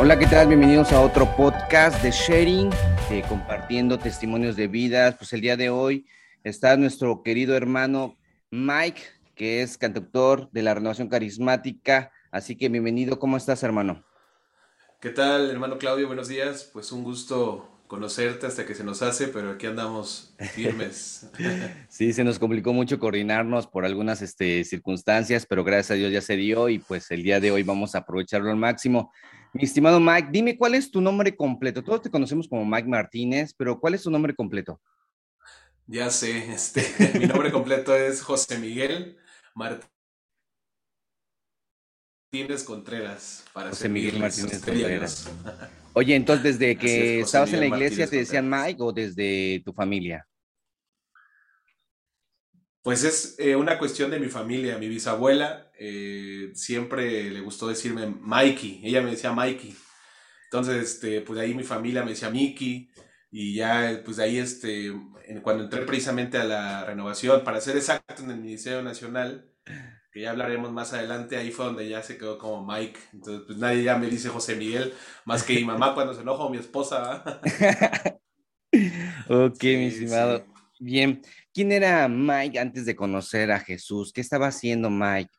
Hola, ¿qué tal? Bienvenidos a otro podcast de Sharing, de compartiendo testimonios de vidas. Pues el día de hoy está nuestro querido hermano Mike, que es cantautor de la Renovación Carismática. Así que bienvenido, ¿cómo estás, hermano? ¿Qué tal, hermano Claudio? Buenos días. Pues un gusto conocerte hasta que se nos hace, pero aquí andamos firmes. sí, se nos complicó mucho coordinarnos por algunas este, circunstancias, pero gracias a Dios ya se dio y pues el día de hoy vamos a aprovecharlo al máximo. Mi estimado Mike, dime cuál es tu nombre completo. Todos te conocemos como Mike Martínez, pero ¿cuál es tu nombre completo? Ya sé, este, mi nombre completo es José Miguel Martínez Contreras. Para José Miguel Martínez Contreras. Oye, entonces desde que estabas en la iglesia te decían Mike o desde tu familia? Pues es eh, una cuestión de mi familia. Mi bisabuela eh, siempre le gustó decirme Mikey. Ella me decía Mikey. Entonces, este, pues de ahí mi familia me decía Mickey. Y ya, pues de ahí, este, cuando entré precisamente a la renovación, para ser exacto, en el Ministerio Nacional, que ya hablaremos más adelante, ahí fue donde ya se quedó como Mike. Entonces, pues nadie ya me dice José Miguel, más que mi mamá cuando se enoja o mi esposa. ok, mi estimado. Bien, ¿quién era Mike antes de conocer a Jesús? ¿Qué estaba haciendo Mike?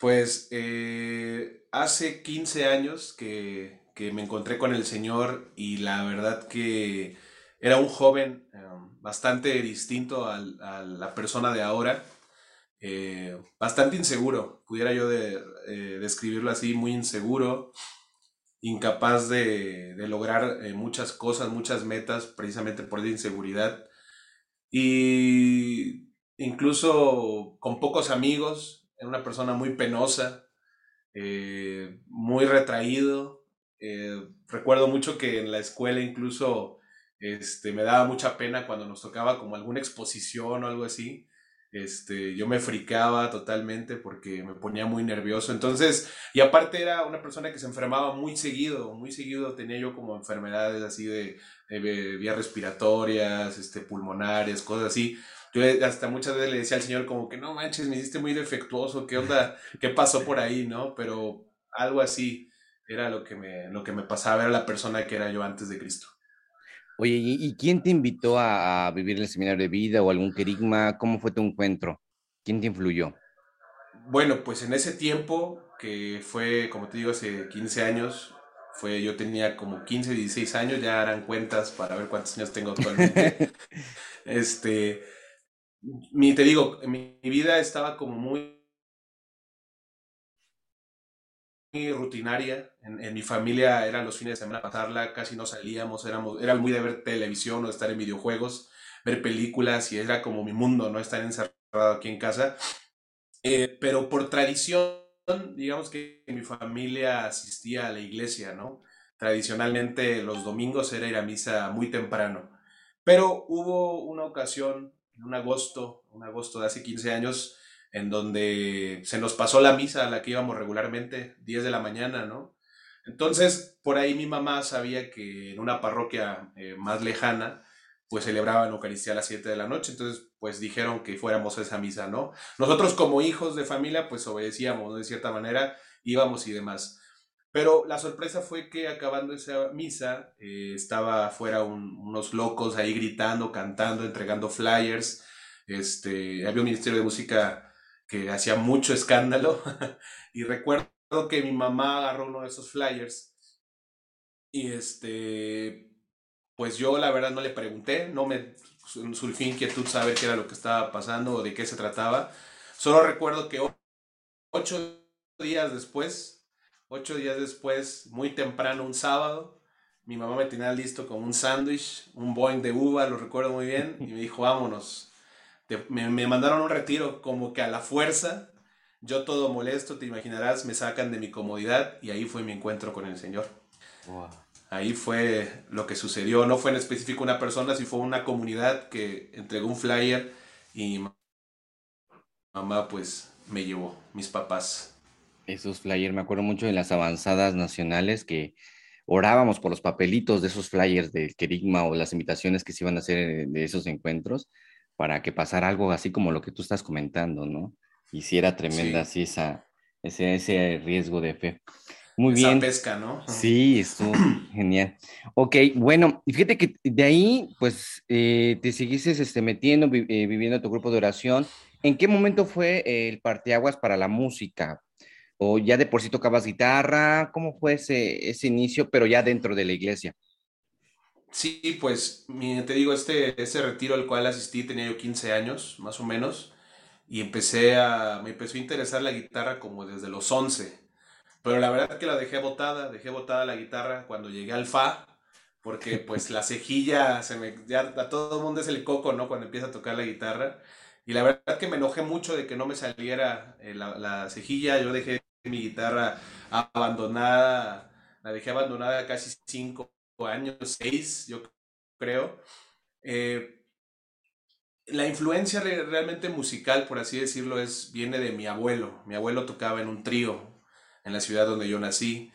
Pues eh, hace 15 años que, me encontré con el Señor y la verdad que era un joven em, bastante distinto a la persona de ahora, eh, bastante inseguro, pudiera yo de, eh, describirlo así, muy inseguro, incapaz de, lograr eh, muchas cosas, muchas metas, precisamente por la inseguridad. Y incluso con pocos amigos, era una persona muy penosa, eh, muy retraído. Eh, recuerdo mucho que en la escuela incluso este, me daba mucha pena cuando nos tocaba como alguna exposición o algo así este, yo me fricaba totalmente porque me ponía muy nervioso. Entonces, y aparte era una persona que se enfermaba muy seguido, muy seguido tenía yo como enfermedades así de, vías respiratorias, este, pulmonares, cosas así. Yo hasta muchas veces le decía al Señor como que no manches, me hiciste muy defectuoso, ¿qué onda? ¿Qué pasó por ahí, no? Pero algo así era lo que me, lo que me pasaba, era la persona que era yo antes de Cristo. Oye, ¿y, quién te invitó a, vivir el seminario de vida o algún querigma? ¿Cómo fue tu encuentro? ¿Quién te influyó? Bueno, pues en ese tiempo, que fue, como te digo, hace 15 años, fue, yo tenía como 15, 16 años, ya harán cuentas para ver cuántos años tengo actualmente. este, mi, te digo, mi vida estaba como muy rutinaria. En, mi familia eran los fines de semana pasarla, casi no salíamos, éramos, era muy de ver televisión o estar en videojuegos, ver películas y era como mi mundo, no estar encerrado aquí en casa. Eh, pero por tradición, digamos que mi familia asistía a la iglesia, ¿no? Tradicionalmente los domingos era ir a misa muy temprano. Pero hubo una ocasión, un agosto, un agosto de hace 15 años, en donde se nos pasó la misa a la que íbamos regularmente, 10 de la mañana, ¿no? Entonces, por ahí mi mamá sabía que en una parroquia eh, más lejana, pues celebraban Eucaristía a las 7 de la noche, entonces pues dijeron que fuéramos a esa misa, ¿no? Nosotros como hijos de familia pues obedecíamos, de cierta manera, íbamos y demás. Pero la sorpresa fue que acabando esa misa, eh, estaba afuera unos locos ahí gritando, cantando, entregando flyers, este, había un ministerio de música que hacía mucho escándalo. y recuerdo que mi mamá agarró uno de esos flyers y este, pues yo la verdad no le pregunté, no me surgió inquietud saber qué era lo que estaba pasando o de qué se trataba. Solo recuerdo que ocho días después, ocho días después, muy temprano, un sábado, mi mamá me tenía listo con un sándwich, un Boeing de uva, lo recuerdo muy bien, y me dijo, vámonos me, mandaron un retiro como que a la fuerza, yo todo molesto, te imaginarás, me sacan de mi comodidad y ahí fue mi encuentro con el Señor. Ahí fue lo que sucedió, no fue en específico una persona, sino fue una comunidad que entregó un flyer y mamá pues me llevó, mis papás. Esos flyers, me acuerdo mucho de las avanzadas nacionales que orábamos por los papelitos de esos flyers del querigma o las invitaciones que se iban a hacer de esos encuentros para que pasara algo así como lo que tú estás comentando, ¿no? Hiciera tremenda así esa, ese, ese riesgo de fe. Muy Esa bien. pesca, ¿no? Sí, estuvo genial. Ok, bueno, fíjate que de ahí, pues, eh, te seguiste este, metiendo, eh, viviendo tu grupo de oración. ¿En qué momento fue el parteaguas para la música? ¿O ya de por sí tocabas guitarra? ¿Cómo fue ese, ese inicio, pero ya dentro de la iglesia? Sí, pues te digo, este, ese retiro al cual asistí tenía yo 15 años, más o menos, y empecé a, me empezó a interesar la guitarra como desde los 11. Pero la verdad que la dejé botada, dejé botada la guitarra cuando llegué al Fa, porque pues la cejilla, se me, ya a todo el mundo es el coco, ¿no? Cuando empieza a tocar la guitarra. Y la verdad que me enojé mucho de que no me saliera eh, la, la, cejilla, yo dejé mi guitarra abandonada, la dejé abandonada casi cinco años, seis, yo creo. Eh, la influencia realmente musical, por así decirlo, es, viene de mi abuelo. Mi abuelo tocaba en un trío en la ciudad donde yo nací.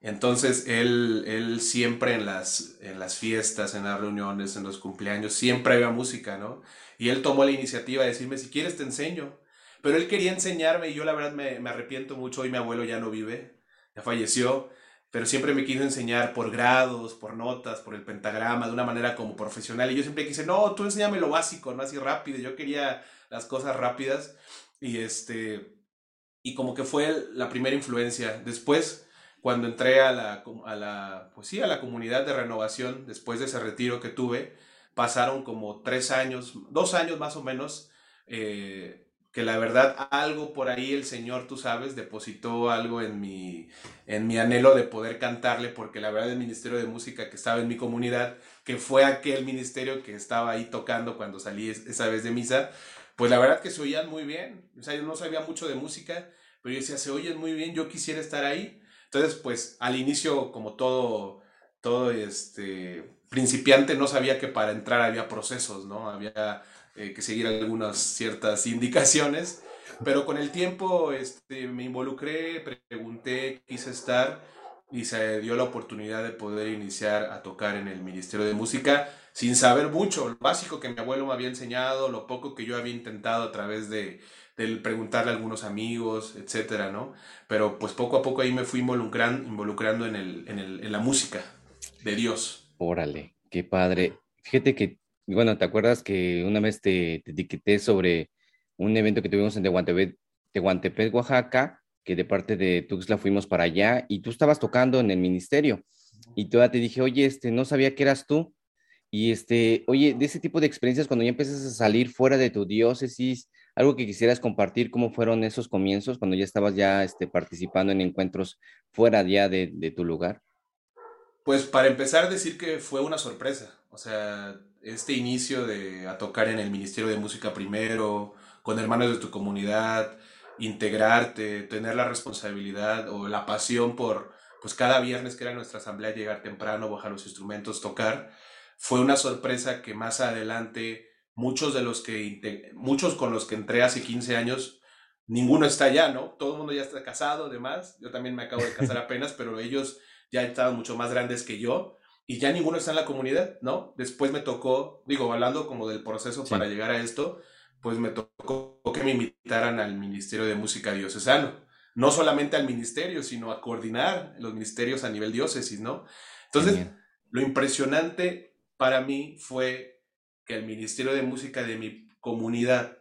Entonces él, él siempre en las, en las fiestas, en las reuniones, en los cumpleaños, siempre había música, ¿no? Y él tomó la iniciativa de decirme, si quieres te enseño. Pero él quería enseñarme y yo la verdad me, me arrepiento mucho. Hoy mi abuelo ya no vive, ya falleció pero siempre me quiso enseñar por grados, por notas, por el pentagrama, de una manera como profesional. Y yo siempre quise, no, tú enséñame lo básico, no así rápido. Yo quería las cosas rápidas. Y este, y como que fue la primera influencia. Después, cuando entré a la, a la, pues sí, a la comunidad de renovación, después de ese retiro que tuve, pasaron como tres años, dos años más o menos, eh, que la verdad algo por ahí el Señor, tú sabes, depositó algo en mi, en mi anhelo de poder cantarle, porque la verdad el Ministerio de Música que estaba en mi comunidad, que fue aquel ministerio que estaba ahí tocando cuando salí esa vez de misa, pues la verdad que se oían muy bien. O sea, yo no sabía mucho de música, pero yo decía, se oyen muy bien, yo quisiera estar ahí. Entonces, pues al inicio, como todo, todo este principiante, no sabía que para entrar había procesos, ¿no? Había eh, que seguir algunas ciertas indicaciones, pero con el tiempo este, me involucré, pregunté, quise estar y se dio la oportunidad de poder iniciar a tocar en el Ministerio de Música sin saber mucho, lo básico que mi abuelo me había enseñado, lo poco que yo había intentado a través de, preguntarle a algunos amigos, etcétera, ¿no? Pero pues poco a poco ahí me fui involucrando, involucrando en, el, en, el, en la música de Dios. Órale, qué padre. Fíjate que bueno, ¿te acuerdas que una vez te, te etiqueté sobre un evento que tuvimos en Tehuantepec, Tehuantepec, Oaxaca, que de parte de Tuxtla fuimos para allá y tú estabas tocando en el ministerio y todavía te dije, oye, este, no sabía que eras tú. Y este, oye, de ese tipo de experiencias, cuando ya empiezas a salir fuera de tu diócesis, algo que quisieras compartir, cómo fueron esos comienzos cuando ya estabas ya este, participando en encuentros fuera ya de, de tu lugar. Pues para empezar, decir que fue una sorpresa. O sea, este inicio de a tocar en el Ministerio de Música primero, con hermanos de tu comunidad, integrarte, tener la responsabilidad o la pasión por, pues cada viernes que era nuestra asamblea, llegar temprano, bajar los instrumentos, tocar, fue una sorpresa que más adelante muchos de los que, muchos con los que entré hace 15 años, ninguno está allá, ¿no? Todo el mundo ya está casado, además, yo también me acabo de casar apenas, pero ellos ya estaban mucho más grandes que yo y ya ninguno está en la comunidad, ¿no? Después me tocó, digo, hablando como del proceso para llegar a esto, pues me tocó que me invitaran al Ministerio de Música Diocesano. No solamente al ministerio, sino a coordinar los ministerios a nivel diócesis, ¿no? Entonces, lo impresionante para mí fue que el Ministerio de Música de mi comunidad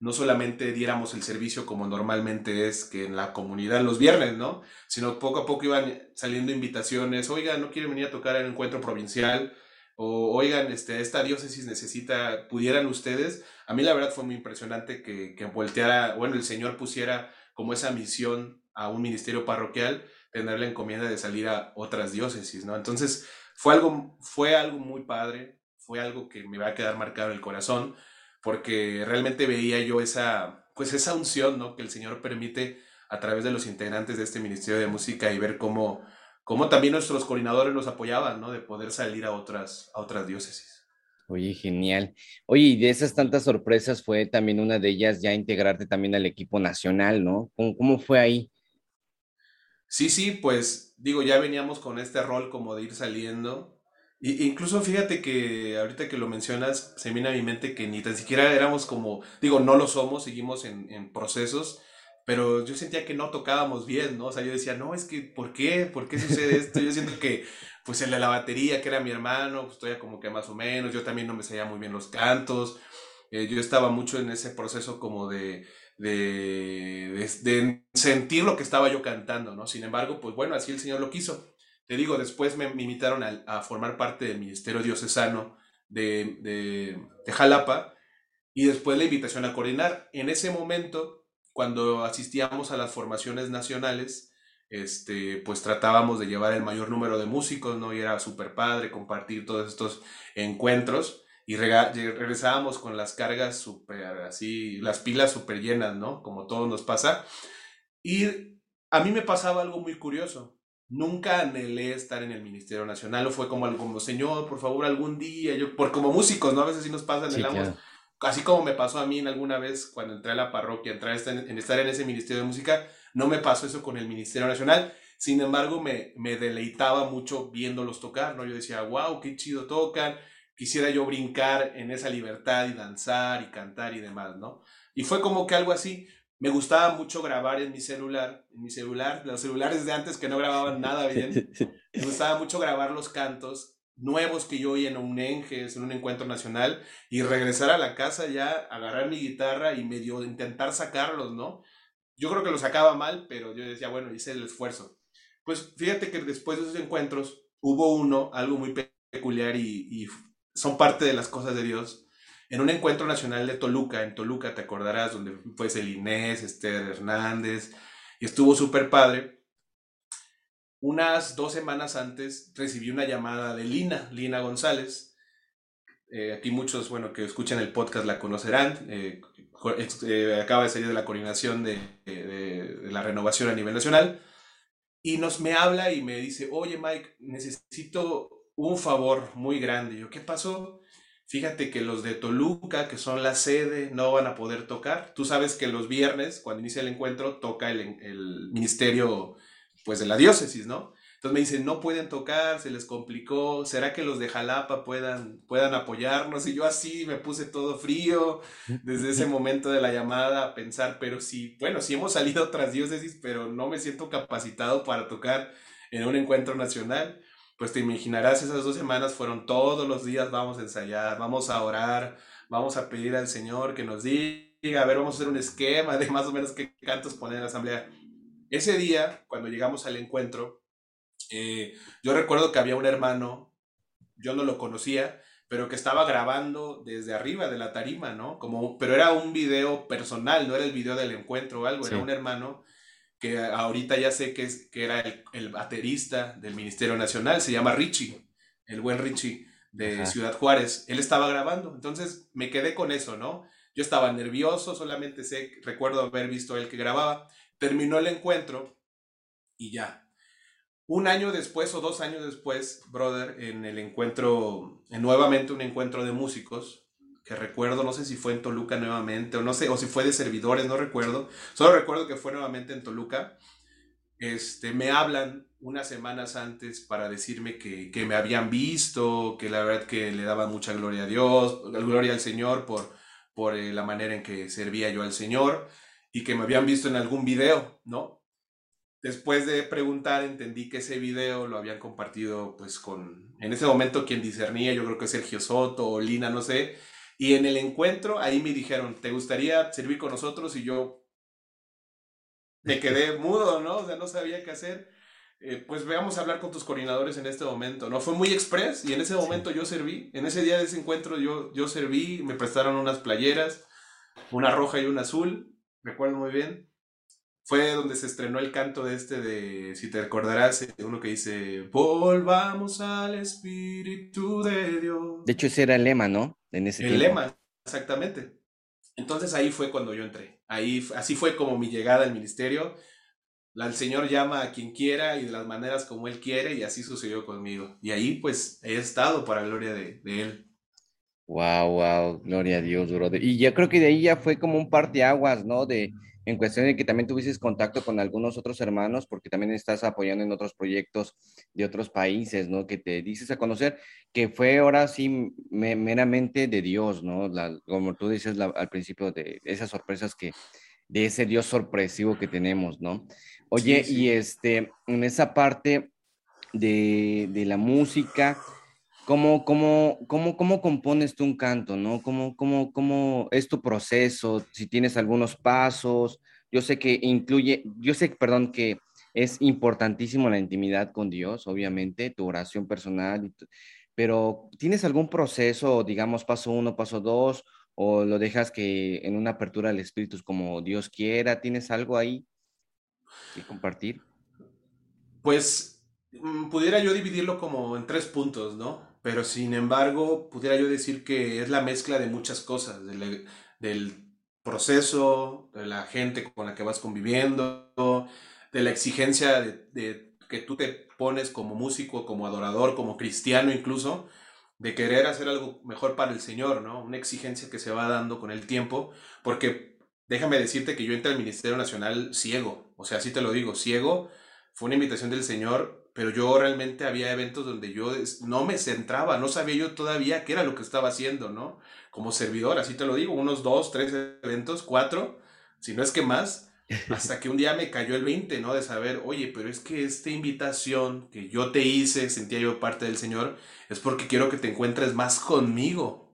no solamente diéramos el servicio como normalmente es que en la comunidad los viernes, ¿no? Sino poco a poco iban saliendo invitaciones, oigan, no quieren venir a tocar el encuentro provincial, o oigan, este, esta diócesis necesita, pudieran ustedes. A mí la verdad fue muy impresionante que, que volteara, bueno, el Señor pusiera como esa misión a un ministerio parroquial, tener la encomienda de salir a otras diócesis, ¿no? Entonces, fue algo, fue algo muy padre, fue algo que me va a quedar marcado en el corazón porque realmente veía yo esa, pues esa unción, ¿no? Que el Señor permite a través de los integrantes de este Ministerio de Música y ver cómo, cómo también nuestros coordinadores nos apoyaban, ¿no? De poder salir a otras, a otras diócesis. Oye, genial. Oye, y de esas tantas sorpresas fue también una de ellas ya integrarte también al equipo nacional, ¿no? ¿Cómo, cómo fue ahí? Sí, sí, pues digo, ya veníamos con este rol como de ir saliendo y, incluso fíjate que ahorita que lo mencionas, se viene a mi mente que ni tan siquiera éramos como, digo, no lo somos, seguimos en, procesos, pero yo sentía que no tocábamos bien, ¿no? O sea, yo decía, no, es que, ¿por qué? ¿Por qué sucede esto? Yo siento que, pues el de la batería, que era mi hermano, pues todavía como que más o menos, yo también no me sabía muy bien los cantos, eh, yo estaba mucho en ese proceso como de, de, de, sentir lo que estaba yo cantando, ¿no? Sin embargo, pues bueno, así el Señor lo quiso. Te digo, después me, invitaron a, formar parte del Ministerio Diocesano de, de, de Jalapa y después la invitación a coordinar. En ese momento cuando asistíamos a las formaciones nacionales, este, pues tratábamos de llevar el mayor número de músicos, ¿no? Y era súper padre compartir todos estos encuentros y regresábamos con las cargas súper así, las pilas súper llenas, ¿no? Como todo nos pasa. Y a mí me pasaba algo muy curioso. Nunca anhelé estar en el Ministerio Nacional o fue como algo como, Señor, por favor, algún día, yo, por como músicos, ¿no? A veces sí nos pasa, anhelamos así como me pasó a mí en alguna vez cuando entré a la parroquia, entrar en estar en ese Ministerio de Música, no me pasó eso con el Ministerio Nacional. Sin embargo, me, me deleitaba mucho viéndolos tocar, ¿no? Yo decía, wow, qué chido tocan, quisiera yo brincar en esa libertad y danzar y cantar y demás, ¿no? Y fue como que algo así. Me gustaba mucho grabar en mi celular, en mi celular, los celulares de antes que no grababan nada bien. Me gustaba mucho grabar los cantos nuevos que yo oí en un Enges, en un encuentro nacional, y regresar a la casa ya, agarrar mi guitarra y medio intentar sacarlos, ¿no? Yo creo que lo sacaba mal, pero yo decía, bueno, hice el esfuerzo. Pues fíjate que después de esos encuentros hubo uno, algo muy peculiar y, y son parte de las cosas de Dios. En un encuentro nacional de Toluca, en Toluca, te acordarás, donde fue el Inés, Esther Hernández, y estuvo súper padre unas dos semanas antes recibí una llamada de Lina, Lina González. Eh, aquí muchos, bueno, que escuchan el podcast la conocerán. Eh, eh, acaba de salir de la coordinación de, la renovación a nivel nacional. Y nos me habla y me dice, oye Mike, necesito un favor muy grande. yo, ¿qué pasó? Fíjate que los de Toluca, que son la sede, no van a poder tocar. Tú sabes que los viernes, cuando inicia el encuentro, toca el, ministerio pues de la diócesis, ¿no? Entonces me dicen, no pueden tocar, se les complicó, ¿será que los de Jalapa puedan, puedan apoyarnos? Y yo así me puse todo frío desde ese momento de la llamada a pensar, pero sí, bueno, sí hemos salido otras diócesis, pero no me siento capacitado para tocar en un encuentro nacional. Pues te imaginarás, esas dos semanas fueron todos los días, vamos a ensayar, vamos a orar, vamos a pedir al Señor que nos diga, a ver, vamos a hacer un esquema de más o menos qué cantos poner en la asamblea ese día, cuando llegamos al encuentro, eh, yo recuerdo que había un hermano, yo no lo conocía, pero que estaba grabando desde arriba de la tarima, ¿no? Como, pero era un video personal, no era el video del encuentro o algo, era un hermano que ahorita ya sé que, es, que era el, baterista del Ministerio Nacional, se llama Richie, el buen Richie de Ciudad Juárez. Él estaba grabando, entonces me quedé con eso, ¿no? Yo estaba nervioso, solamente sé, recuerdo haber visto a él que grababa, Terminó el encuentro y ya. Un año después o dos años después, brother, en el encuentro, en nuevamente un encuentro de músicos, que recuerdo, no sé si fue en Toluca nuevamente, o no sé, o si fue de servidores, no recuerdo. Solo recuerdo que fue nuevamente en Toluca. Este, me hablan unas semanas antes para decirme que, que me habían visto, que la verdad que le daba mucha gloria a Dios, gloria al Señor por, por eh, la manera en que servía yo al Señor y que me habían visto en algún video, ¿no? Después de preguntar, entendí que ese video lo habían compartido, pues, con, en ese momento quien discernía, yo creo que Sergio Soto o Lina, no sé. Y en el encuentro, ahí me dijeron, ¿te gustaría servir con nosotros? Y yo me quedé mudo, ¿no? O sea, no sabía qué hacer. Eh, pues veamos a hablar con tus coordinadores en este momento, ¿no? Fue muy express y en ese momento yo serví. En ese día de ese encuentro yo, yo serví, me prestaron unas playeras, una roja y una azul recuerdo muy bien, fue donde se estrenó el canto de este de, si te recordarás, uno que dice, volvamos al Espíritu de Dios. De hecho, ese era el lema, ¿no? En ese el lema, exactamente. Entonces ahí fue cuando yo entré. Ahí, así fue como mi llegada al ministerio. El Señor llama a quien quiera y de las maneras como Él quiere y así sucedió conmigo. Y ahí pues he estado para la gloria de, de Él. Wow, wow, gloria a Dios, brother. Y yo creo que de ahí ya fue como un par de aguas, ¿no? De, en cuestión de que también tuvieses contacto con algunos otros hermanos, porque también estás apoyando en otros proyectos de otros países, ¿no? Que te dices a conocer, que fue ahora sí meramente de Dios, ¿no? como tú dices al principio, de esas sorpresas que de ese Dios sorpresivo que tenemos, ¿no? Oye, y este, en esa parte de, de la música, ¿cómo, cómo, cómo, cómo compones tú un canto, ¿no? ¿Cómo, cómo, ¿Cómo es tu proceso? Si tienes algunos pasos, yo sé que incluye, yo sé, perdón, que es importantísimo la intimidad con Dios, obviamente, tu oración personal, pero ¿tienes algún proceso, digamos, paso uno, paso dos, o lo dejas que en una apertura del espíritu como Dios quiera? ¿Tienes algo ahí que compartir? Pues mm, pudiera yo dividirlo como en tres puntos, ¿no? Pero sin embargo, pudiera yo decir que es la mezcla de muchas cosas, del, proceso, de la gente con la que vas conviviendo, de la exigencia de, que tú te pones como músico, como adorador, como cristiano incluso, de querer hacer algo mejor para el Señor, ¿no? Una exigencia que se va dando con el tiempo, porque déjame decirte que yo entré al Ministerio Nacional ciego, o sea, así te lo digo, ciego, fue una invitación del Señor, pero yo realmente había eventos donde yo no me centraba, no sabía yo todavía qué era lo que estaba haciendo, ¿no? Como servidor, así te lo digo, unos dos, tres eventos, cuatro, si no es que más, hasta que un día me cayó el 20, ¿no? De saber, oye, pero es que esta invitación que yo te hice, sentía yo parte del Señor, es porque quiero que te encuentres más conmigo.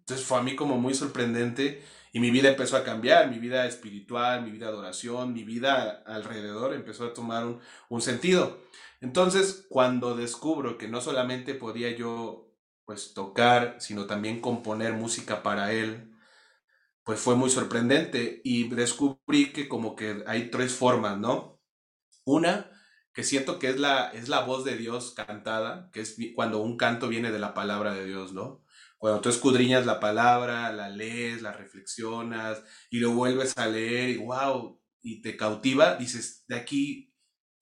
Entonces fue a mí como muy sorprendente y mi vida empezó a cambiar, mi vida espiritual, mi vida de oración, mi vida alrededor empezó a tomar un, un sentido. Entonces, cuando descubro que no solamente podía yo, pues, tocar, sino también componer música para Él, pues fue muy sorprendente y descubrí que como que hay tres formas, ¿no? Una, que siento que es la, es la voz de Dios cantada, que es cuando un canto viene de la palabra de Dios, ¿no? Cuando tú escudriñas la palabra, la lees, la reflexionas y lo vuelves a leer y wow, y te cautiva, dices, de aquí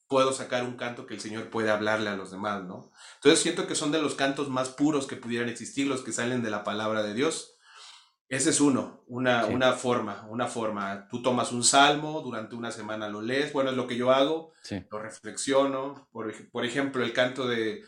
puedo sacar un canto que el Señor puede hablarle a los demás, ¿no? Entonces siento que son de los cantos más puros que pudieran existir, los que salen de la palabra de Dios. Ese es uno, una, una forma, una forma. Tú tomas un salmo, durante una semana lo lees, bueno, es lo que yo hago, lo reflexiono. Por, ejemplo, el canto de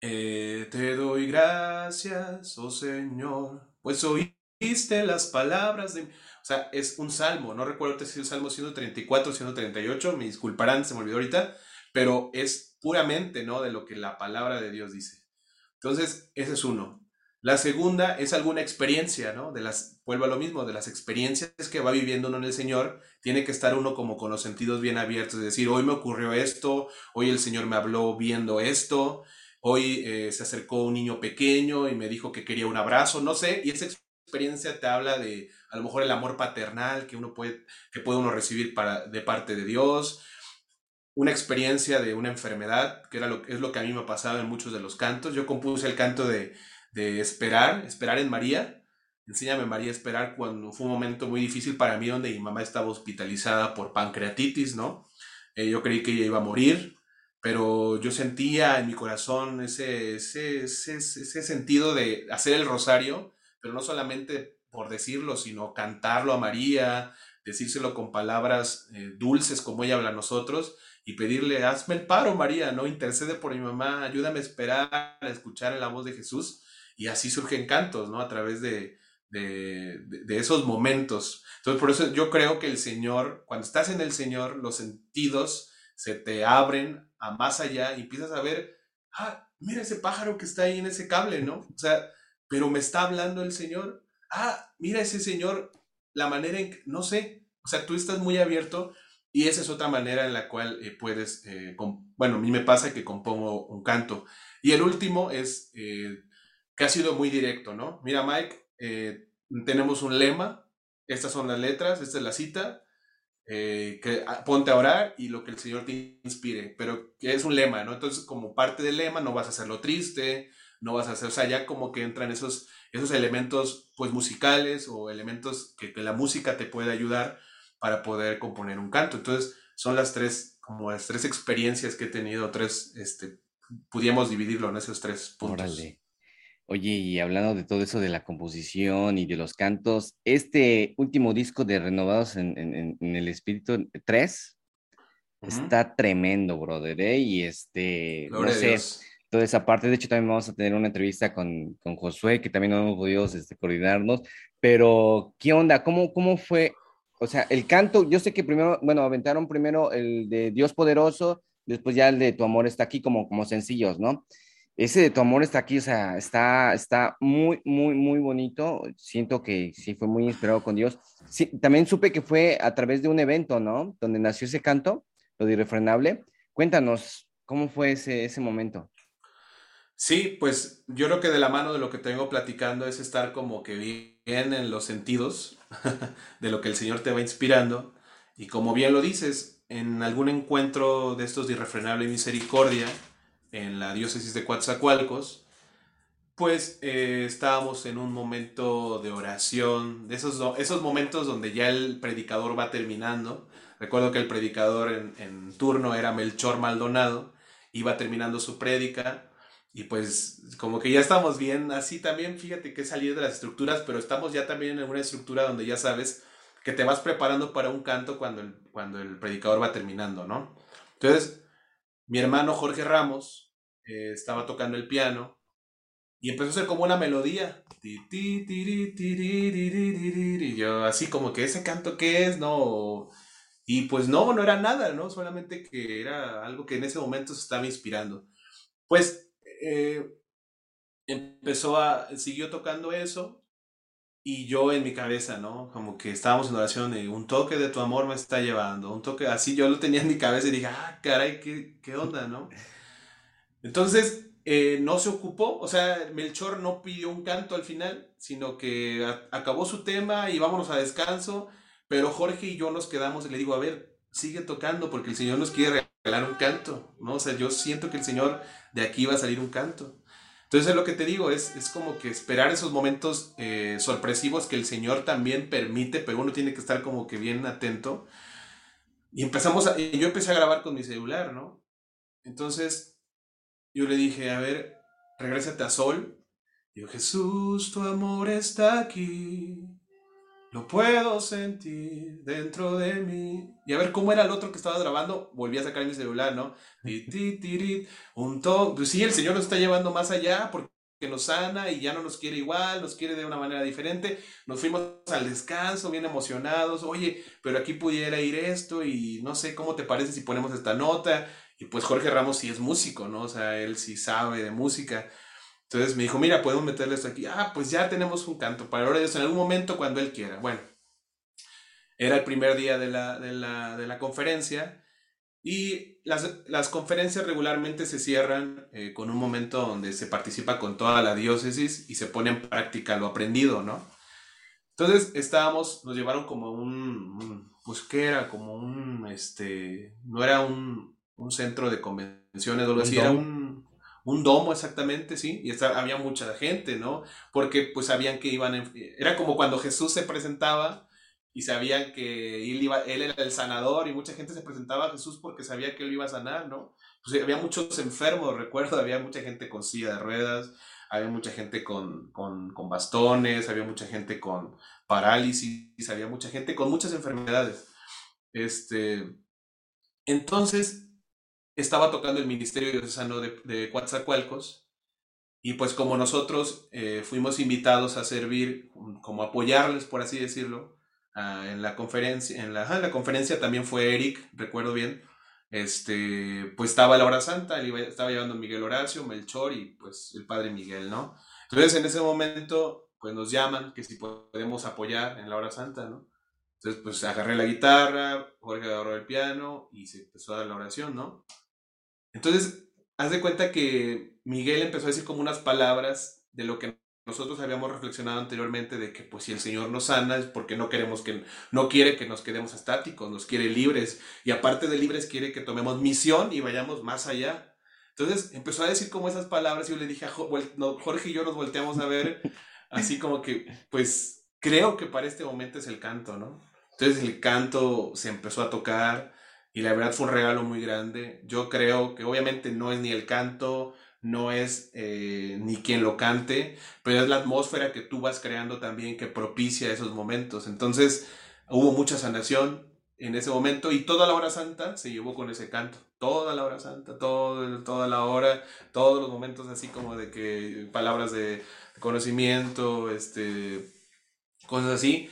eh, Te doy gracias, oh Señor, pues oíste las palabras de... O sea, es un salmo, no recuerdo si es el salmo 134 o 138, me disculparán, se me olvidó ahorita, pero es puramente, ¿no? De lo que la palabra de Dios dice. Entonces, ese es uno. La segunda es alguna experiencia, ¿no? De las, vuelvo a lo mismo, de las experiencias que va viviendo uno en el Señor, tiene que estar uno como con los sentidos bien abiertos, es decir, hoy me ocurrió esto, hoy el Señor me habló viendo esto, hoy eh, se acercó un niño pequeño y me dijo que quería un abrazo, no sé, y esa experiencia te habla de a lo mejor el amor paternal que uno puede, que puede uno recibir para, de parte de Dios, una experiencia de una enfermedad, que era lo, es lo que a mí me ha pasado en muchos de los cantos. Yo compuse el canto de de esperar, esperar en María. Enséñame María a esperar cuando fue un momento muy difícil para mí donde mi mamá estaba hospitalizada por pancreatitis, ¿no? Eh, yo creí que ella iba a morir, pero yo sentía en mi corazón ese, ese, ese, ese sentido de hacer el rosario, pero no solamente por decirlo, sino cantarlo a María, decírselo con palabras eh, dulces como ella habla a nosotros y pedirle, hazme el paro, María, ¿no? Intercede por mi mamá, ayúdame a esperar, a escuchar la voz de Jesús y así surgen cantos, ¿no? A través de, esos momentos. Entonces, por eso yo creo que el Señor, cuando estás en el Señor, los sentidos se te abren a más allá y empiezas a ver, ah, mira ese pájaro que está ahí en ese cable, ¿no? O sea, pero me está hablando el Señor. Ah, mira ese Señor, la manera en que, no sé, o sea, tú estás muy abierto y esa es otra manera en la cual eh, puedes, eh, bueno, a mí me pasa que compongo un canto. Y el último es eh, que ha sido muy directo, ¿no? Mira, Mike, eh, tenemos un lema, estas son las letras, esta es la cita, que ah, ponte a orar y lo que el Señor te inspire, pero que es un lema, ¿no? Entonces, como parte del lema, no vas a hacerlo triste, no vas a hacer, o sea, ya como que entran esos, esos elementos, pues, musicales o elementos que, que la música te puede ayudar para poder componer un canto. Entonces, son las tres, como las tres experiencias que he tenido, tres, este, pudiéramos dividirlo en esos tres puntos. Oye, y hablando de todo eso de la composición y de los cantos, este último disco de Renovados en, el Espíritu 3 está tremendo, brother, ¿eh? Y este, no sé, toda esa parte, de hecho también vamos a tener una entrevista con, Josué, que también no hemos podido este, coordinarnos, pero ¿qué onda? ¿Cómo, cómo fue o sea, el canto, yo sé que primero, bueno, aventaron primero el de Dios poderoso, después ya el de Tu amor está aquí como, como sencillos, ¿no? Ese de Tu amor está aquí, o sea, está, está muy, muy, muy bonito. Siento que sí fue muy inspirado con Dios. Sí, también supe que fue a través de un evento, ¿no? Donde nació ese canto, lo de Irrefrenable. Cuéntanos, ¿cómo fue ese, ese momento? Sí, pues yo creo que de la mano de lo que tengo platicando es estar como que bien en los sentidos de lo que el Señor te va inspirando. Y como bien lo dices, en algún encuentro de estos de irrefrenable misericordia en la diócesis de Coatzacoalcos, pues eh, estábamos en un momento de oración, de esos, esos momentos donde ya el predicador va terminando. Recuerdo que el predicador en, en turno era Melchor Maldonado, iba terminando su prédica y pues como que ya estamos bien, así también, fíjate que salir de las estructuras, pero estamos ya también en una estructura donde ya sabes que te vas preparando para un canto cuando el, cuando el predicador va terminando, ¿no? Entonces, mi hermano Jorge Ramos eh, estaba tocando el piano y empezó a ser como una melodía. Y yo así como que ese canto qué es, ¿no? Y pues no, no era nada, ¿no? Solamente que era algo que en ese momento se estaba inspirando. Pues eh, empezó a, siguió tocando eso y yo en mi cabeza, ¿no? Como que estábamos en oración y un toque de tu amor me está llevando, un toque, así yo lo tenía en mi cabeza y dije, ah, caray, ¿qué, qué onda, no? Entonces, eh, no se ocupó, o sea, Melchor no pidió un canto al final, sino que acabó su tema y vámonos a descanso, pero Jorge y yo nos quedamos y le digo, a ver, sigue tocando porque el Señor nos quiere regalar un canto, ¿no? O sea, yo siento que el Señor de aquí va a salir un canto. Entonces es lo que te digo, es, es como que esperar esos momentos eh, sorpresivos que el Señor también permite, pero uno tiene que estar como que bien atento. Y empezamos a, yo empecé a grabar con mi celular, ¿no? Entonces yo le dije, a ver, regrésate a Sol. Digo, Jesús, tu amor está aquí. Lo puedo sentir dentro de mí. Y a ver cómo era el otro que estaba grabando. Volví a sacar mi celular, ¿no? Un to pues sí, el Señor nos está llevando más allá porque nos sana y ya no nos quiere igual, nos quiere de una manera diferente. Nos fuimos al descanso bien emocionados. Oye, pero aquí pudiera ir esto y no sé cómo te parece si ponemos esta nota. Y pues Jorge Ramos sí es músico, ¿no? O sea, él sí sabe de música. Entonces me dijo, mira, podemos meterle esto aquí. Ah, pues ya tenemos un canto para ahora en algún momento cuando él quiera. Bueno, era el primer día de la, de la, de la conferencia y las, las, conferencias regularmente se cierran eh, con un momento donde se participa con toda la diócesis y se pone en práctica lo aprendido, ¿no? Entonces estábamos, nos llevaron como un, pues qué era, como un, este, no era un, un centro de convenciones o algo así, era un, un domo exactamente, sí, y había mucha gente, ¿no? Porque pues sabían que iban, era como cuando Jesús se presentaba y sabían que él, iba, él era el sanador y mucha gente se presentaba a Jesús porque sabía que él iba a sanar, ¿no? Pues había muchos enfermos, recuerdo, había mucha gente con silla de ruedas, había mucha gente con, con, con bastones, había mucha gente con parálisis, había mucha gente con muchas enfermedades. Este, entonces, estaba tocando el Ministerio Diocesano de, de Coatzacoalcos y pues como nosotros eh, fuimos invitados a servir, como apoyarles, por así decirlo, en la conferencia, en la, la conferencia también fue Eric, recuerdo bien, este, pues estaba la hora santa, él estaba llevando Miguel Horacio, Melchor y pues el padre Miguel, ¿no? Entonces en ese momento pues nos llaman que si podemos apoyar en la hora santa, ¿no? Entonces pues agarré la guitarra, Jorge agarró el piano y se empezó a dar la oración, ¿no? Entonces, haz de cuenta que Miguel empezó a decir como unas palabras de lo que nosotros habíamos reflexionado anteriormente de que pues si el Señor nos sana es porque no queremos que no quiere que nos quedemos estáticos, nos quiere libres y aparte de libres quiere que tomemos misión y vayamos más allá. Entonces empezó a decir como esas palabras y yo le dije a Jorge y yo nos volteamos a ver así como que pues creo que para este momento es el canto, ¿no? Entonces el canto se empezó a tocar y la verdad fue un regalo muy grande. Yo creo que obviamente no es ni el canto, no es eh, ni quien lo cante, pero es la atmósfera que tú vas creando también que propicia esos momentos. Entonces hubo mucha sanación en ese momento y toda la hora santa se llevó con ese canto. Toda la hora santa, todo, toda la hora, todos los momentos así como de que palabras de conocimiento, este, cosas así.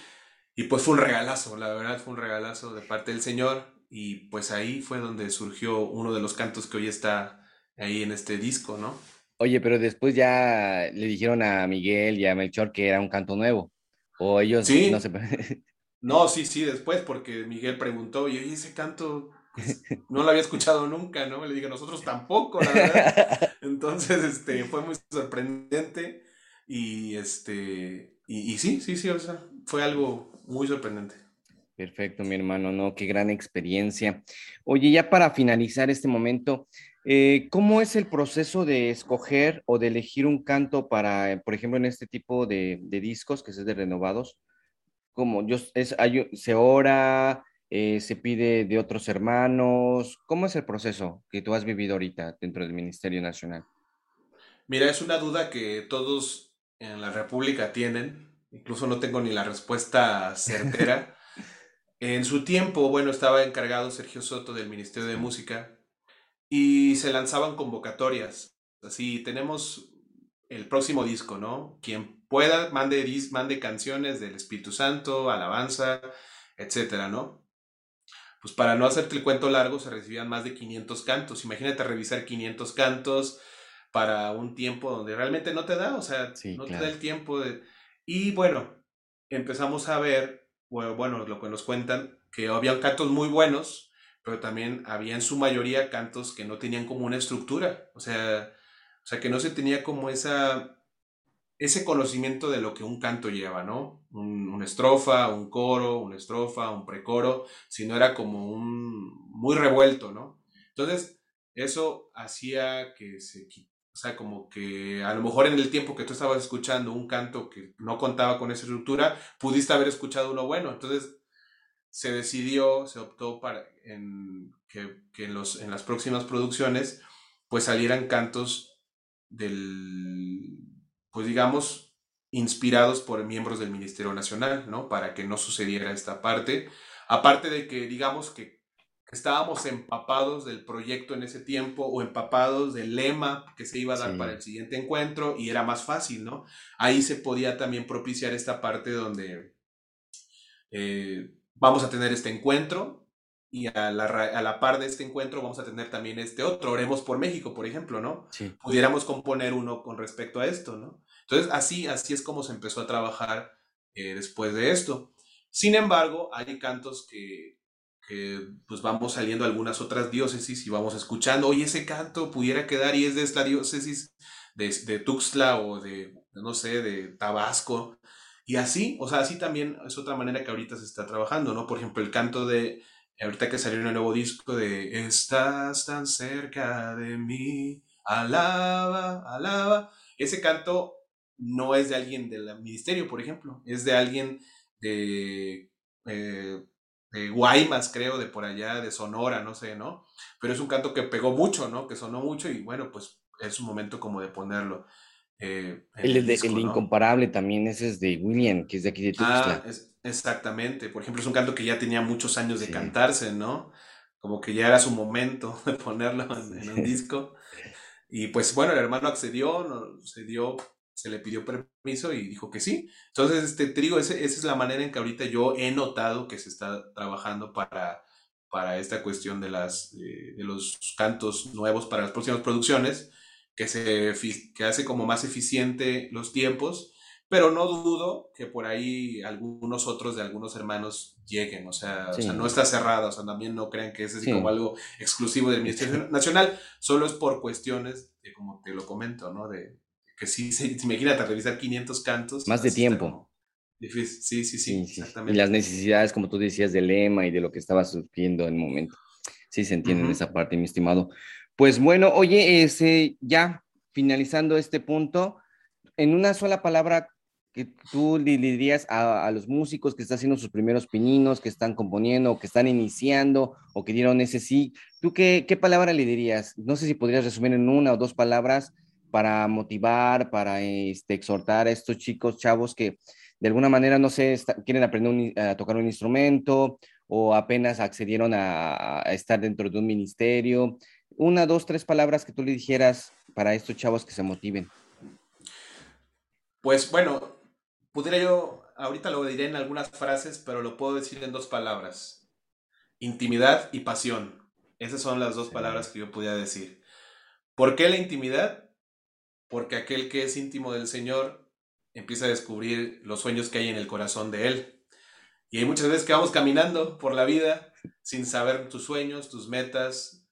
y pues fue un regalazo, la verdad fue un regalazo de parte del Señor y pues ahí fue donde surgió uno de los cantos que hoy está ahí en este disco, ¿no? Oye, pero después ya le dijeron a Miguel y a Melchor que era un canto nuevo. O ellos sí. no se... no, sí, sí, después, porque Miguel preguntó, y oye, ese canto pues, no lo había escuchado nunca, ¿no? Le dije, nosotros tampoco, la verdad. Entonces, este, fue muy sorprendente. Y este, y, y sí, sí, sí, o sea, fue algo muy sorprendente. Perfecto, mi hermano, ¿no? Qué gran experiencia. Oye, ya para finalizar este momento, eh, ¿cómo es el proceso de escoger o de elegir un canto para, por ejemplo, en este tipo de, discos que se de renovados? ¿Cómo? Yo, es, ¿Se ora? Eh, ¿Se pide de otros hermanos? ¿Cómo es el proceso que tú has vivido ahorita dentro del Ministerio Nacional? Mira, es una duda que todos en la República tienen. Incluso no tengo ni la respuesta certera. En su tiempo, bueno, estaba encargado Sergio Soto del Ministerio de Música y se lanzaban convocatorias. Así, tenemos el próximo disco, ¿no? Quien pueda, mande, mande canciones del Espíritu Santo, alabanza, etcétera, ¿no? Pues para no hacerte el cuento largo, se recibían más de 500 cantos. Imagínate revisar 500 cantos para un tiempo donde realmente no te da, o sea, no te da el tiempo de... Y bueno, empezamos a ver bueno, lo que nos cuentan, que había cantos muy buenos, pero también había en su mayoría cantos que no tenían como una estructura, o sea, o sea que no se tenía como esa, ese conocimiento de lo que un canto lleva, ¿no? Un, una estrofa, un coro, una estrofa, un precoro, sino era como un muy revuelto, ¿no? Entonces, eso hacía que se o sea, como que a lo mejor en el tiempo que tú estabas escuchando un canto que no contaba con esa estructura, pudiste haber escuchado uno bueno. Entonces se decidió, se optó para que, que en, los, en las próximas producciones pues salieran cantos del, pues digamos, inspirados por miembros del Ministerio Nacional, ¿no? Para que no sucediera esta parte. Aparte de que, digamos, que estábamos empapados del proyecto en ese tiempo o empapados del lema que se iba a dar para el siguiente encuentro y era más fácil, ¿no? Ahí se podía también propiciar esta parte donde eh, vamos a tener este encuentro y a la, a la, par de este encuentro vamos a tener también este otro, Oremos por México, por ejemplo, ¿no? Pudiéramos componer uno con respecto a esto, ¿no? Entonces, así, así es como se empezó a trabajar eh, después de esto. Sin embargo, hay cantos que, que pues vamos saliendo a algunas otras diócesis y vamos escuchando, oye, ese canto pudiera quedar y es de esta diócesis de, de Tuxtla o de, no sé, de Tabasco. Y así, o sea, así también es otra manera que ahorita se está trabajando, ¿no? Por ejemplo, el canto de, ahorita que salió un nuevo disco de Estás tan cerca de mí, alaba, alaba. Ese canto no es de alguien del ministerio, por ejemplo, es de alguien de... Eh, de Guaymas, creo, de por allá, de Sonora, no sé, ¿no? Pero es un canto que pegó mucho, ¿no? Que sonó mucho y bueno, pues es un momento como de ponerlo. Eh, el, de, el incomparable también, ese es de William, que es de aquí de Tuxtla. Ah, exactamente. Por ejemplo, es un canto que ya tenía muchos años de cantarse, ¿no? Como que ya era su momento de ponerlo en, un disco. Y pues bueno, el hermano accedió, no, se dio se le pidió permiso y dijo que sí. Entonces, este, te digo, esa es la manera en que ahorita yo he notado que se está trabajando para, para esta cuestión de, las, de los cantos nuevos para las próximas producciones, que, se, que hace como más eficiente los tiempos, pero no dudo que por ahí algunos otros de algunos hermanos lleguen, o sea, o sea no está cerrado, o sea, también no crean que es así como algo exclusivo del Ministerio Nacional, solo es por cuestiones de, como te lo comento, ¿no? De, que sí, sí, imagínate revisar 500 cantos. Más de tiempo. Sí, sí, sí, exactamente. Y las necesidades, como tú decías, del lema y de lo que estaba surgiendo en el momento. Sí, se entiende en esa parte, mi estimado. Pues bueno, oye, ese, ya finalizando este punto, en una sola palabra que tú le dirías a, los músicos que están haciendo sus primeros pininos, que están componiendo, que están iniciando o que dieron ese sí, ¿tú qué, qué palabra le dirías? No sé si podrías resumir en una o dos palabras para motivar, para este, exhortar a estos chicos, chavos que de alguna manera, no sé, quieren aprender a tocar un instrumento o apenas accedieron a, estar dentro de un ministerio? Una, dos, tres palabras que tú le dijeras para estos chavos que se motiven. Pues bueno, pudiera yo ahorita lo diré en algunas frases, pero lo puedo decir en dos palabras. Intimidad y pasión. Esas son las dos palabras que yo podía decir. ¿Por qué la intimidad? Porque aquel que es íntimo del Señor empieza a descubrir los sueños que hay en el corazón de Él. Y hay muchas veces que vamos caminando por la vida sin saber tus sueños, tus metas.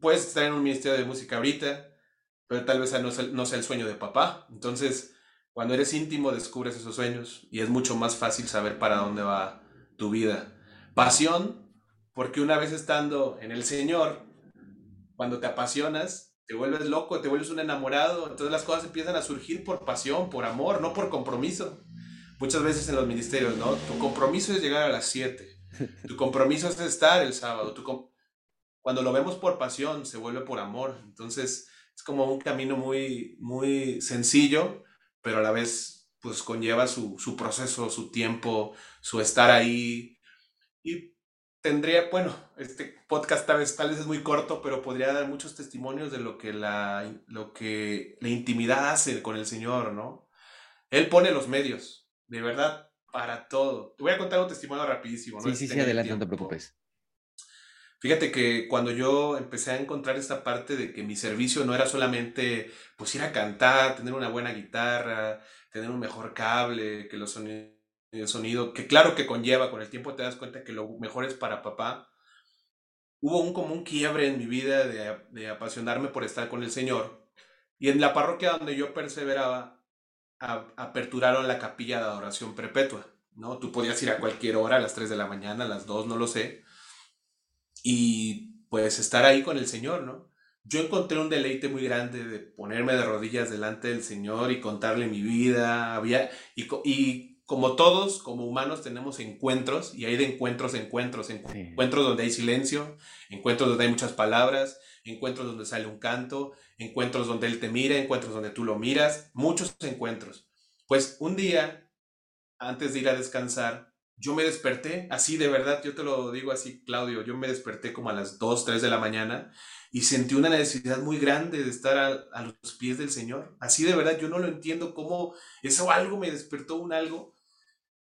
Puedes estar en un ministerio de música ahorita, pero tal vez no sea, no sea el sueño de papá. Entonces, cuando eres íntimo descubres esos sueños y es mucho más fácil saber para dónde va tu vida. Pasión, porque una vez estando en el Señor, cuando te apasionas, te vuelves loco, te vuelves un enamorado, entonces las cosas empiezan a surgir por pasión, por amor, no por compromiso. Muchas veces en los ministerios, ¿no? Tu compromiso es llegar a las 7, tu compromiso es estar el sábado, cuando lo vemos por pasión, se vuelve por amor. Entonces es como un camino muy, muy sencillo, pero a la vez pues conlleva su, su proceso, su tiempo, su estar ahí. Y tendría, bueno, este podcast tal vez, tal vez es muy corto, pero podría dar muchos testimonios de lo que, la, lo que la intimidad hace con el Señor, ¿no? Él pone los medios, de verdad, para todo. Te voy a contar un testimonio rapidísimo. ¿no? Sí, sí, sí, adelante, no te preocupes. Fíjate que cuando yo empecé a encontrar esta parte de que mi servicio no era solamente pues ir a cantar, tener una buena guitarra, tener un mejor cable, que los sonidos de sonido, que claro que conlleva, con el tiempo te das cuenta que lo mejor es para papá. Hubo un como un quiebre en mi vida de, apasionarme por estar con el Señor. Y en la parroquia donde yo perseveraba, aperturaron la capilla de adoración perpetua. ¿no? Tú podías ir a cualquier hora, a las 3 de la mañana, a las 2, no lo sé y pues estar ahí con el Señor, ¿no? Yo encontré un deleite muy grande de ponerme de rodillas delante del Señor y contarle mi vida. Había, y como todos, como humanos, tenemos encuentros y hay de encuentros, encuentros, encuentros donde hay silencio, encuentros donde hay muchas palabras, encuentros donde sale un canto, encuentros donde Él te mira, encuentros donde tú lo miras, muchos encuentros. Pues un día, antes de ir a descansar, yo me desperté, así de verdad, yo te lo digo así, Claudio, yo me desperté como a las 2, 3 de la mañana y sentí una necesidad muy grande de estar a, los pies del Señor. Así de verdad, yo no lo entiendo cómo eso algo me despertó un algo.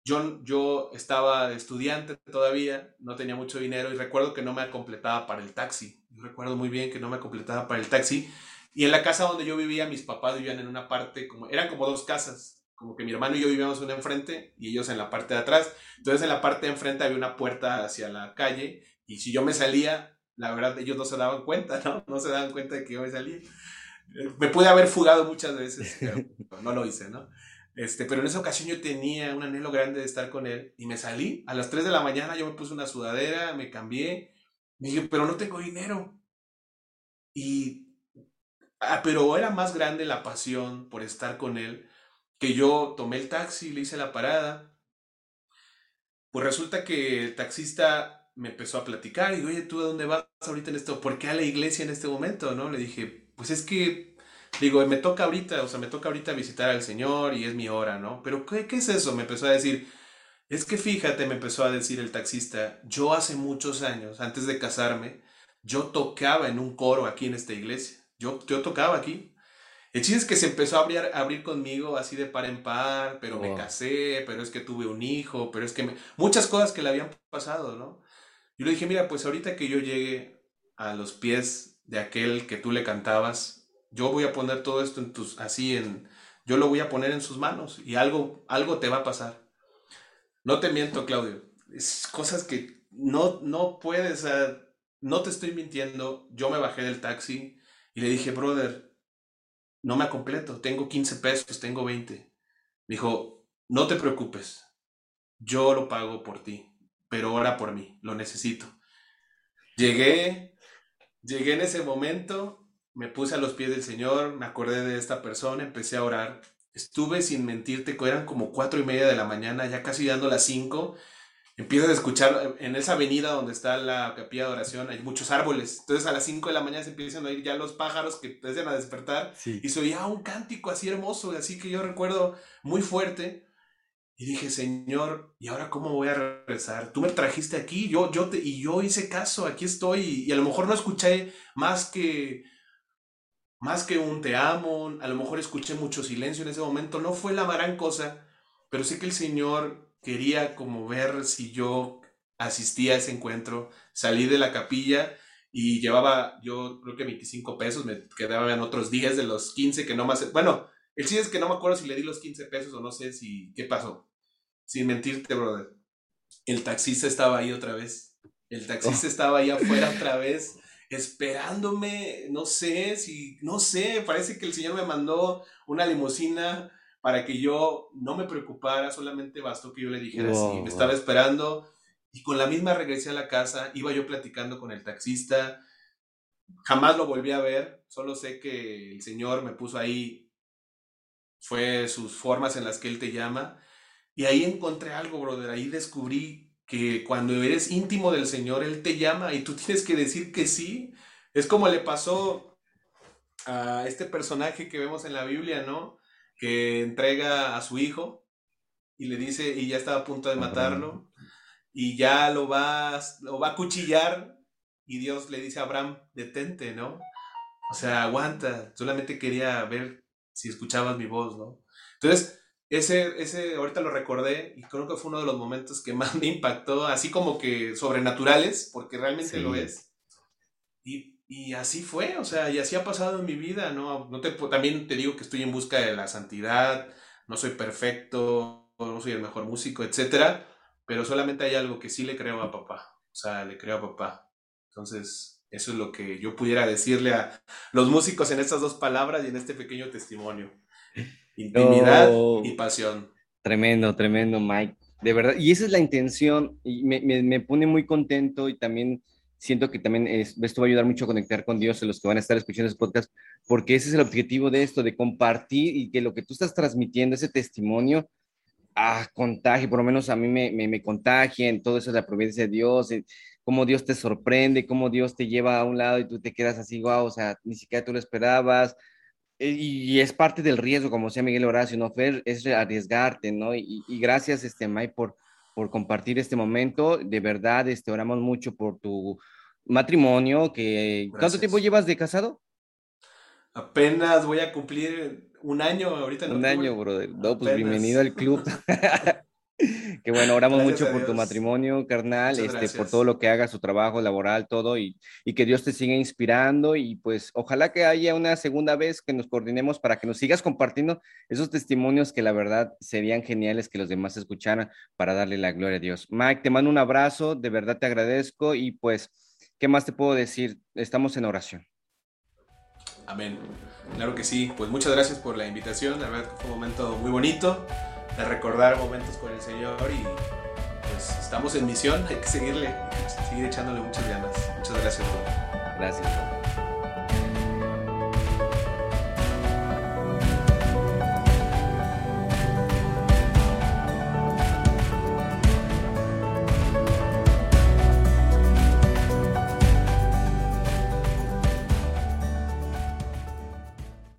Yo, yo estaba estudiante todavía, no tenía mucho dinero y recuerdo que no me completaba para el taxi. Yo recuerdo muy bien que no me completaba para el taxi. Y en la casa donde yo vivía, mis papás vivían en una parte, como, eran como dos casas como que mi hermano y yo vivíamos una enfrente y ellos en la parte de atrás. Entonces en la parte de enfrente había una puerta hacia la calle y si yo me salía, la verdad ellos no se daban cuenta, ¿no? No se daban cuenta de que yo me salía. Eh, me pude haber fugado muchas veces, pero no lo hice, ¿no? Este, pero en esa ocasión yo tenía un anhelo grande de estar con él y me salí. A las 3 de la mañana yo me puse una sudadera, me cambié. Dije, pero no tengo dinero. Y, ah, pero era más grande la pasión por estar con él que yo tomé el taxi, le hice la parada. Pues resulta que el taxista me empezó a platicar y oye, ¿tú de dónde vas ahorita en esto? ¿Por qué a la iglesia en este momento? ¿No? Le dije, pues es que, digo, me toca ahorita, o sea, me toca ahorita visitar al Señor y es mi hora, ¿no? Pero ¿qué, qué es eso? Me empezó a decir, es que fíjate, me empezó a decir el taxista, yo hace muchos años, antes de casarme, yo tocaba en un coro aquí en esta iglesia. Yo, yo tocaba aquí. El chiste es que se empezó a abrir, abrir conmigo así de par en par, pero me casé, pero es que tuve un hijo, pero es que muchas cosas que le habían pasado, ¿no? Yo le dije, mira, pues ahorita que yo llegue a los pies de aquel que tú le cantabas, yo voy a poner todo esto en tus, así en, yo lo voy a poner en sus manos y algo, algo te va a pasar. No te miento, Claudio. Es cosas que no, no puedes, no te estoy mintiendo. Yo me bajé del taxi y le dije, brother, no me completo, tengo 15 pesos, tengo 20. Me dijo, no te preocupes, yo lo pago por ti, pero ora por mí, lo necesito. Llegué, llegué en ese momento, me puse a los pies del Señor, me acordé de esta persona, empecé a orar. Estuve sin mentirte, eran como cuatro y media de la mañana, ya casi dando las cinco, empiezas a escuchar en esa avenida donde está la capilla de oración, hay muchos árboles. Entonces a las 5 de la mañana se empiezan a oír ya los pájaros que empiezan a despertar. Y se oía un cántico así hermoso, así que yo recuerdo muy fuerte. Y dije, Señor, ¿y ahora cómo voy a regresar? Tú me trajiste aquí, yo, yo te, y yo hice caso, aquí estoy. Y, a lo mejor no escuché más que, más que un te amo, a lo mejor escuché mucho silencio en ese momento. No fue la gran cosa, pero sé que el Señor quería como ver si yo asistía a ese encuentro, salí de la capilla y llevaba yo creo que 25 pesos, me quedaban otros 10 de los 15 que no más, bueno, el sí es que no me acuerdo si le di los 15 pesos o no sé si, ¿qué pasó? Sin mentirte, brother. El taxista estaba ahí otra vez. El taxista oh. estaba ahí afuera otra vez esperándome, no sé si, no sé, parece que el Señor me mandó una limusina para que yo no me preocupara, solamente bastó que yo le dijera si me estaba esperando y con la misma regresé a la casa, iba yo platicando con el taxista, jamás lo volví a ver, solo sé que el Señor me puso ahí, fue sus formas en las que Él te llama, y ahí encontré algo, brother, ahí descubrí que cuando eres íntimo del Señor, Él te llama y tú tienes que decir que sí. Es como le pasó a este personaje que vemos en la Biblia, ¿no? Que entrega a su hijo y le dice, y ya estaba a punto de matarlo, y ya lo va, lo va a cuchillar y Dios le dice a Abraham, detente, ¿no? O sea, aguanta, solamente quería ver si escuchabas mi voz, ¿no? Entonces, ese, ese, ahorita lo recordé y creo que fue uno de los momentos que más me impactó, así como que sobrenaturales, porque realmente lo es. Y, y, así fue, o sea, y así ha pasado en mi vida, ¿no? no te, también te digo que estoy en busca de la santidad, no soy perfecto, no soy el mejor músico, etcétera, pero solamente hay algo que sí le creo a papá, o sea, le creo a papá. Entonces, eso es lo que yo pudiera decirle a los músicos en estas dos palabras y en este pequeño testimonio. Intimidad y pasión. Tremendo, tremendo, Mike. De verdad, y esa es la intención, y me, me, pone muy contento y también siento que también esto va a ayudar mucho a conectar con Dios, a los que van a estar escuchando este podcast, porque ese es el objetivo de esto, de compartir y que lo que tú estás transmitiendo, ese testimonio, ah, contagie, por lo menos a mí me, me, me en todo eso es la providencia de Dios, cómo Dios te sorprende, cómo Dios te lleva a un lado y tú te quedas así, wow, o sea, ni siquiera tú lo esperabas, y es parte del riesgo, como decía Miguel Horacio, ¿no, Fer? Es arriesgarte, ¿no? Y, gracias, este, Mike, por, por compartir este momento, de verdad, este, oramos mucho por tu matrimonio, que, ¿cuánto tiempo llevas de casado? Apenas voy a cumplir un año ahorita. un año, brother. No, pues bienvenido al club. que bueno, oramos mucho por tu matrimonio, carnal, este, por todo lo que hagas, su trabajo laboral, todo, y, y, que Dios te siga inspirando. Y pues ojalá que haya una segunda vez que nos coordinemos para que nos sigas compartiendo esos testimonios que la verdad serían geniales que los demás escucharan para darle la gloria a Dios. Mike, te mando un abrazo, de verdad te agradezco y pues, ¿qué más te puedo decir? Estamos en oración. Amén. Claro que sí. Pues muchas gracias por la invitación. La verdad que fue un momento muy bonito de recordar momentos con el Señor y pues estamos en misión. Hay que seguirle, seguir echándole muchas ganas. Muchas gracias. Gracias.